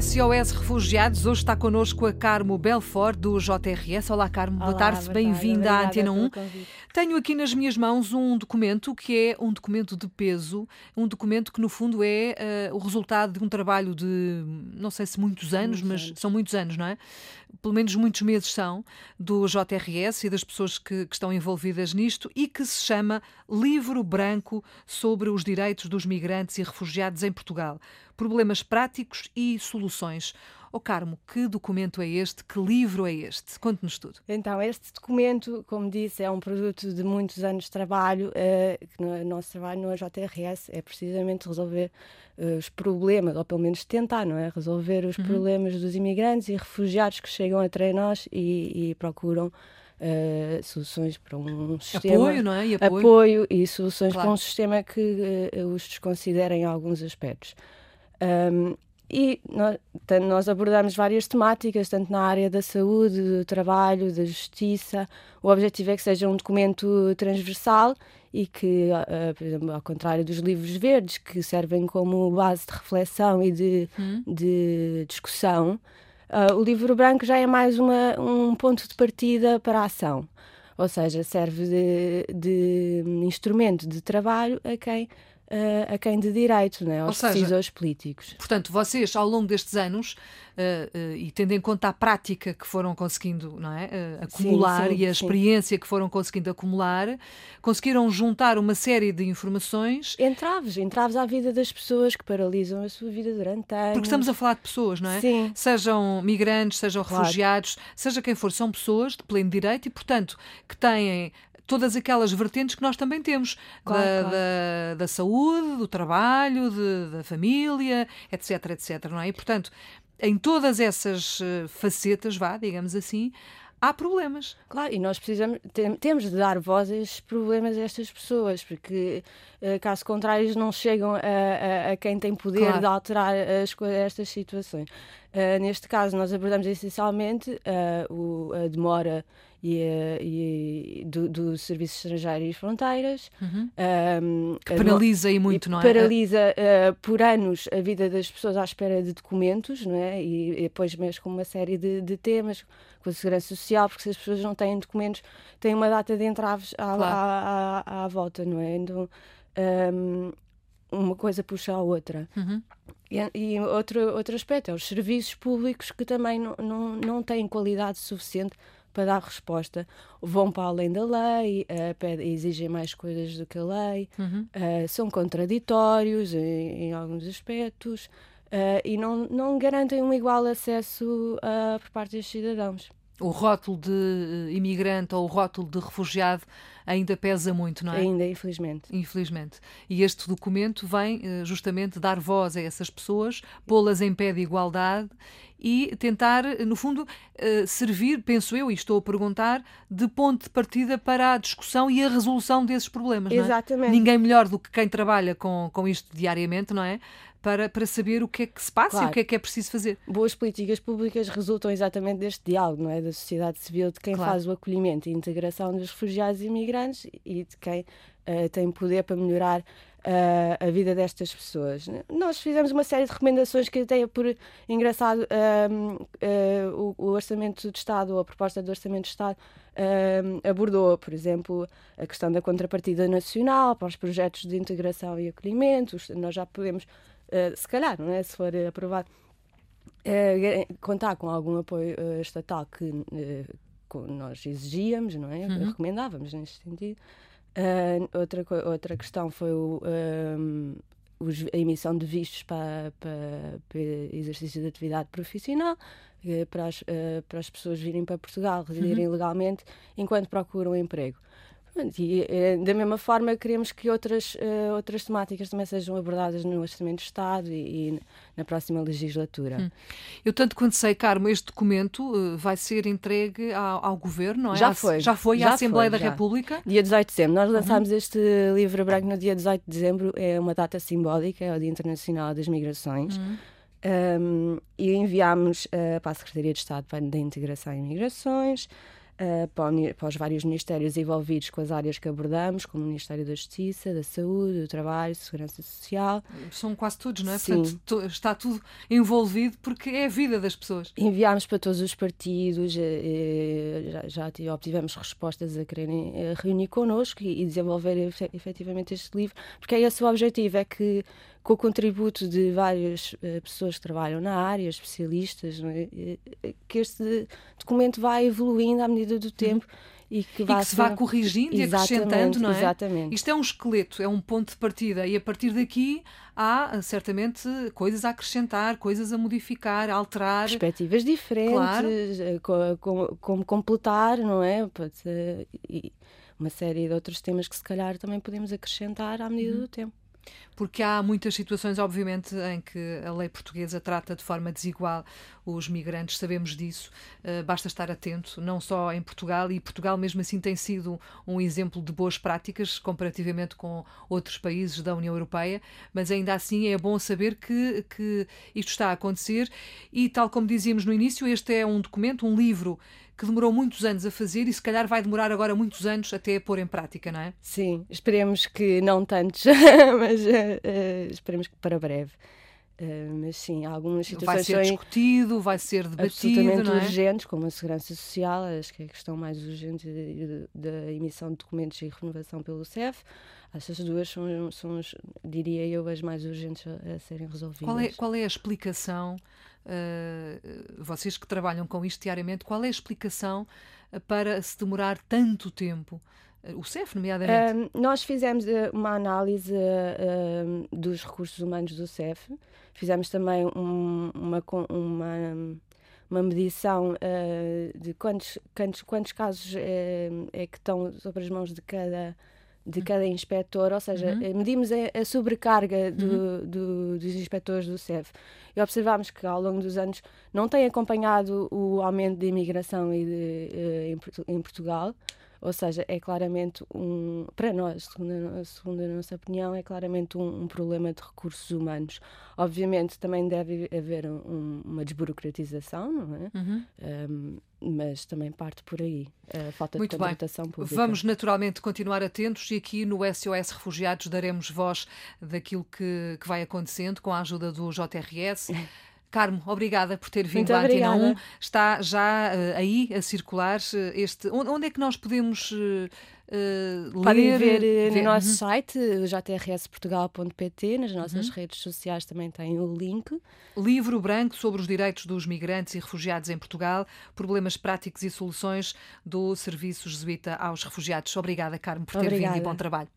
SOS Refugiados, hoje está connosco a Carmo Belfort, do JRS. Olá, Carmo, Olá, boa tarde, bem-vinda à Antena 1. Tenho aqui nas minhas mãos um documento que é um documento de peso, um documento que, no fundo, é uh, o resultado de um trabalho de, não sei se muitos anos, muitos mas anos. são muitos anos, não é? Pelo menos muitos meses são, do JRS e das pessoas que, que estão envolvidas nisto e que se chama Livro Branco sobre os Direitos dos Migrantes e Refugiados em Portugal problemas práticos e soluções. O oh, Carmo, que documento é este? Que livro é este? Conte-nos tudo. Então, este documento, como disse, é um produto de muitos anos de trabalho. Uh, no nosso trabalho no JRS é precisamente resolver uh, os problemas, ou pelo menos tentar, não é? Resolver os uhum. problemas dos imigrantes e refugiados que chegam até nós e, e procuram Uh, soluções para um sistema. Apoio, não é? E apoio. apoio e soluções claro. para um sistema que os desconsidera em alguns aspectos. Um, e nós, nós, abordamos várias temáticas, tanto na área da saúde, do trabalho, da justiça. O objetivo é que seja um documento transversal e que, uh, por exemplo, ao contrário dos livros verdes, que servem como base de reflexão e de, hum. de discussão, uh, o livro branco já é mais uma, um ponto de partida para a ação. Ou seja, serve de, de instrumento de trabalho a quem a quem de direito, né? aos seja, decisores políticos. Portanto, vocês, ao longo destes anos, uh, uh, e tendo em conta a prática que foram conseguindo não é? acumular sim, sim, e a experiência sim. que foram conseguindo acumular, conseguiram juntar uma série de informações. Entraves, entraves à vida das pessoas que paralisam a sua vida durante anos. Porque estamos a falar de pessoas, não é? Sim. Sejam migrantes, sejam claro. refugiados, seja quem for, são pessoas de pleno direito e, portanto, que têm todas aquelas vertentes que nós também temos claro, da, claro. Da, da, saúde, do trabalho, de, da família, etc, etc, não é? E, portanto, em todas essas eh, facetas, vá, digamos assim, há problemas. Claro, e nós precisamos, tem, temos de dar voz a estes problemas a estas pessoas, porque uh, caso contrário não chegam a, a, a quem tem poder claro. de alterar as, estas situações. Uh, neste caso, nós abordamos essencialmente uh, o, a demora e, e do, do, Serviço Estrangeiro e Fronteiras. Uhum. Um, que penaliza e muito, não é? Paralisa uh, por anos a vida das pessoas à espera de documentos, não é? E, e depois mesmo com uma série de, de, temas, com a segurança social, porque se as pessoas não têm documentos, têm uma data de entraves à, claro. à, à, à volta, não é? Então, um, uma coisa puxa a outra. Uhum. E, e, outro, outro aspecto é os serviços públicos que também não, não, não têm qualidade suficiente para dar resposta. Vão para além da lei, uh, exigem mais coisas do que a lei, uhum. uh, são contraditórios em, em alguns aspectos uh, e não, não garantem um igual acesso por parte dos cidadãos o rótulo de eh, imigrante ou o rótulo de refugiado ainda pesa muito, não é? Ainda, infelizmente. Infelizmente. E este documento vem eh, justamente dar voz a essas pessoas, pô-las em pé de igualdade e tentar, no fundo, eh, servir, penso eu, e estou a perguntar, de ponto de partida para a discussão e a resolução desses problemas. Exatamente. Não é? Ninguém melhor do que quem trabalha com, com isto diariamente, não é? Para, para saber o que é que se passa claro. e o que é que é preciso fazer. Boas políticas públicas resultam exatamente deste diálogo, não é? Da sociedade civil, de quem claro. faz o acolhimento e integração dos refugiados e imigrantes e de quem uh, tem poder para melhorar uh, a vida destas pessoas. Nós fizemos uma série de recomendações que até por engraçado uh, o, o, Orçamento de Estado ou a proposta do Orçamento de Estado abordou, por exemplo, a questão da contrapartida nacional para os projetos de integração e acolhimento. Nós já podemos eh, se calhar, não é? se for aprovado, uh, contar com algum apoio estatal que nós exigíamos, não é? Uhum. Recomendávamos neste sentido. outra, outra questão foi o, um, a emissão de vistos para, para, para exercício de atividade profissional, para as, para as pessoas virem para Portugal, residirem uhum. legalmente, enquanto procuram emprego. E eh, da mesma forma queremos que outras, uh, outras temáticas também sejam abordadas no Orçamento de Estado e, e na próxima legislatura. Hum. Eu tanto quanto sei, Carmo, este documento uh, vai ser entregue ao, ao, Governo, não é? Já foi. Já foi já à Assembleia foi, da já. República? Dia 18 de dezembro. Nós uhum. lançámos uhum. este livro branco no dia 18 de dezembro, é uma data simbólica, é o Dia Internacional das Migrações. Uhum. Um, e enviámos uh, para a Secretaria de Estado da Integração e Migrações. Uh, para, para, os vários ministérios envolvidos com as áreas que abordamos, como o Ministério da Justiça, da Saúde, do Trabalho, Segurança Social. São quase todos, não é? Sim. Portanto, está tudo envolvido porque é a vida das pessoas. Enviámos para todos os partidos, já, já obtivemos respostas a quererem reunir connosco e, e desenvolver efetivamente este livro, porque é esse o objetivo, é que com o contributo de várias uh, pessoas que trabalham na área, especialistas, é? que este documento vai evoluindo à medida do tempo. E que, e que se vá corrigindo e acrescentando, não é? Exatamente. Isto é um esqueleto, é um ponto de partida e a partir daqui há certamente coisas a acrescentar, coisas a modificar, a alterar. Perspectivas diferentes, claro. Eh, como, como completar, não é? E uma série de outros temas que se calhar também podemos acrescentar à medida uhum. do tempo porque há muitas situações, obviamente, em que a lei portuguesa trata de forma desigual os migrantes, sabemos disso, uh, basta estar atento, não só em Portugal, e Portugal mesmo assim tem sido um exemplo de boas práticas comparativamente com outros países da União Europeia, mas ainda assim é bom saber que, que isto está a acontecer. E, tal como dizíamos no início, este é um documento, um livro que demorou muitos anos a fazer e se calhar vai demorar agora muitos anos até a pôr em prática, não é? Sim, esperemos que não tantos, mas uh, esperemos que para breve. Uh, mas sim, algumas situações vai ser discutido, vai ser debatido, absolutamente é? urgentes, como a segurança social, acho que é a questão mais urgente da emissão de documentos e renovação pelo CEF. Essas duas são, são, diria eu, as mais urgentes a, a serem resolvidas. Qual é, qual é a explicação uh, vocês que trabalham com isto diariamente, qual é a explicação para se demorar tanto tempo? Uh, o CEF, nomeadamente? Uh, nós fizemos uma análise dos recursos humanos do CEF, fizemos também um, uma, uma, uma medição de quantos, quantos, quantos casos é que estão sobre as mãos de cada de uhum. cada inspetor, ou seja, uhum. Eh, medimos a, sobrecarga do, uhum. do, dos inspectores do CEF e observámos que ao longo dos anos não tem acompanhado o aumento de imigração e de, uh, em, Portugal, ou seja, é claramente um, para nós, segundo a, segundo a nossa opinião, é claramente um, um, problema de recursos humanos. Obviamente também deve haver um, uma desburocratização, não é? Uhum. Um, mas também parte por aí, a falta Muito de contratação bem. pública. Vamos naturalmente continuar atentos e aqui no SOS Refugiados daremos voz daquilo que, que vai acontecendo com a ajuda do JRS. Carmo, obrigada por ter vindo Muito à Antena 1. Está já uh, aí a circular uh, este. Onde, é que nós podemos uh, Podem ver, ver, no nosso uhum. site, jrsportugal.pt, nas nossas uhum. redes sociais também tem o link. Livro branco sobre os direitos dos migrantes e refugiados em Portugal, problemas práticos e soluções do Serviço Jesuíta aos Refugiados. Obrigada, Carmo, por ter Obrigada. vindo e bom trabalho.